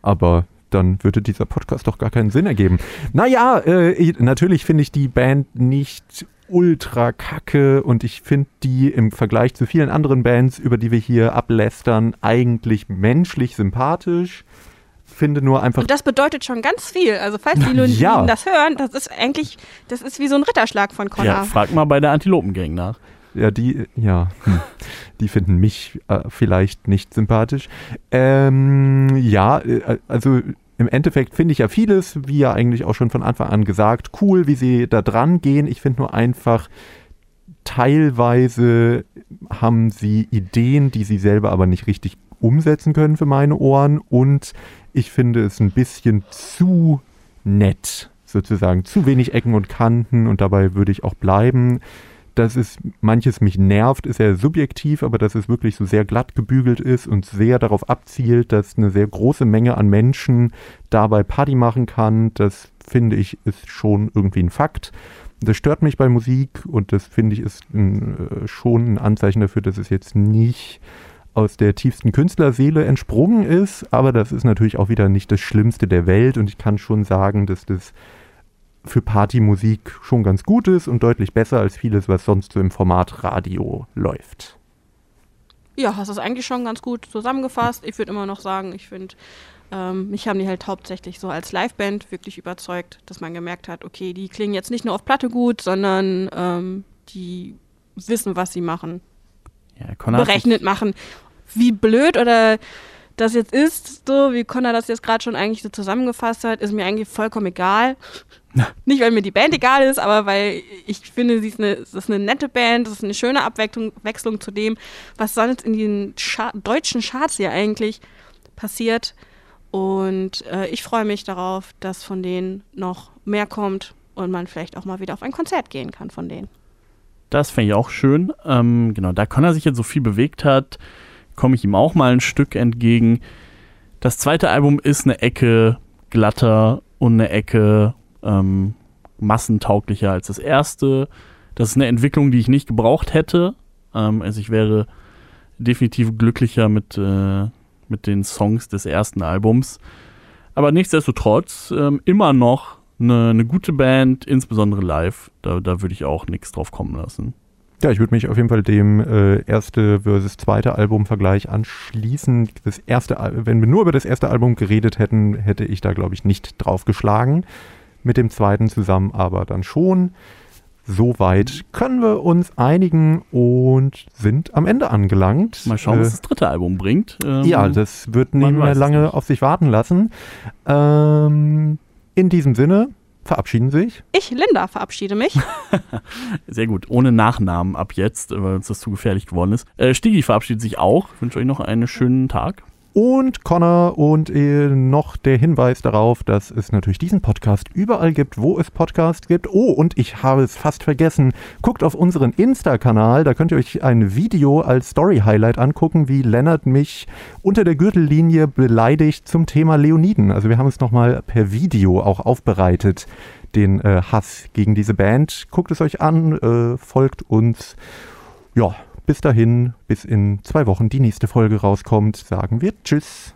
Aber dann würde dieser Podcast doch gar keinen Sinn ergeben. Naja, äh, natürlich finde ich die Band nicht ultra kacke und ich finde die im Vergleich zu vielen anderen Bands, über die wir hier ablästern, eigentlich menschlich sympathisch. Finde nur einfach Und das bedeutet schon ganz viel. Also falls die Leoniden Ja. das hören, das ist eigentlich, das ist wie so ein Ritterschlag von Connor. Ja, frag mal bei der Antilopengang nach. Ja, die, ja, hm. die finden mich äh, vielleicht nicht sympathisch. Ähm, ja, äh, also im Endeffekt finde ich ja vieles, wie ja eigentlich auch schon von Anfang an gesagt, cool, wie sie da dran gehen. Ich finde nur einfach, teilweise haben sie Ideen, die sie selber aber nicht richtig umsetzen können für meine Ohren. Und ich finde es ein bisschen zu nett, sozusagen. Zu wenig Ecken und Kanten und dabei würde ich auch bleiben dass es manches mich nervt, ist ja subjektiv, aber dass es wirklich so sehr glatt gebügelt ist und sehr darauf abzielt, dass eine sehr große Menge an Menschen dabei Party machen kann, das finde ich ist schon irgendwie ein Fakt. Das stört mich bei Musik und das finde ich ist ein, äh, schon ein Anzeichen dafür, dass es jetzt nicht aus der tiefsten Künstlerseele entsprungen ist, aber das ist natürlich auch wieder nicht das Schlimmste der Welt und ich kann schon sagen, dass das für Partymusik schon ganz gut ist und deutlich besser als vieles, was sonst so im Format Radio läuft. Ja, hast es eigentlich schon ganz gut zusammengefasst. Ich würde immer noch sagen, ich finde, ähm, mich haben die halt hauptsächlich so als Liveband wirklich überzeugt, dass man gemerkt hat, okay, die klingen jetzt nicht nur auf Platte gut, sondern ähm, die wissen, was sie machen, Ja, berechnet machen. Wie blöd oder das jetzt ist, so wie Connor das jetzt gerade schon eigentlich so zusammengefasst hat, ist mir eigentlich vollkommen egal. Nicht, weil mir die Band egal ist, aber weil ich finde, sie ist eine, das ist eine nette Band, das ist eine schöne Abwechslung Wechslung zu dem, was sonst in den Char deutschen Charts hier eigentlich passiert. Und äh, ich freue mich darauf, dass von denen noch mehr kommt und man vielleicht auch mal wieder auf ein Konzert gehen kann von denen. Das fände ich auch schön. Ähm, genau, da Connor sich jetzt so viel bewegt hat, komme ich ihm auch mal ein Stück entgegen. Das zweite Album ist eine Ecke glatter und eine Ecke ähm, massentauglicher als das erste. Das ist eine Entwicklung, die ich nicht gebraucht hätte. Ähm, also ich wäre definitiv glücklicher mit, äh, mit den Songs des ersten Albums. Aber nichtsdestotrotz ähm, immer noch eine, eine gute Band, insbesondere live. Da, da würde ich auch nichts drauf kommen lassen. Ja, ich würde mich auf jeden Fall dem äh, erste versus zweite Album-Vergleich anschließen. Das erste, Al- wenn wir nur über das erste Album geredet hätten, hätte ich da, glaube ich, nicht drauf geschlagen. Mit dem zweiten zusammen aber dann schon. Soweit können wir uns einigen und sind am Ende angelangt. Mal schauen, Äh, was das dritte Album bringt. Ähm, Ja, das wird nicht mehr lange nicht. auf sich warten lassen. Ähm, in diesem Sinne verabschieden sich. Ich, Linda, verabschiede mich. Sehr gut. Ohne Nachnamen ab jetzt, weil uns das zu gefährlich geworden ist. Äh, Stigi verabschiedet sich auch. Ich wünsche euch noch einen schönen Tag. Und Connor und äh, noch der Hinweis darauf, dass es natürlich diesen Podcast überall gibt, wo es Podcasts gibt. Oh, und ich habe es fast vergessen. Guckt auf unseren Insta-Kanal, da könnt ihr euch ein Video als Story-Highlight angucken, wie Lennart mich unter der Gürtellinie beleidigt zum Thema Leoniden. Also wir haben es nochmal per Video auch aufbereitet, den äh, Hass gegen diese Band. Guckt es euch an, äh, folgt uns. Ja, bis dahin, bis in zwei Wochen die nächste Folge rauskommt, sagen wir Tschüss.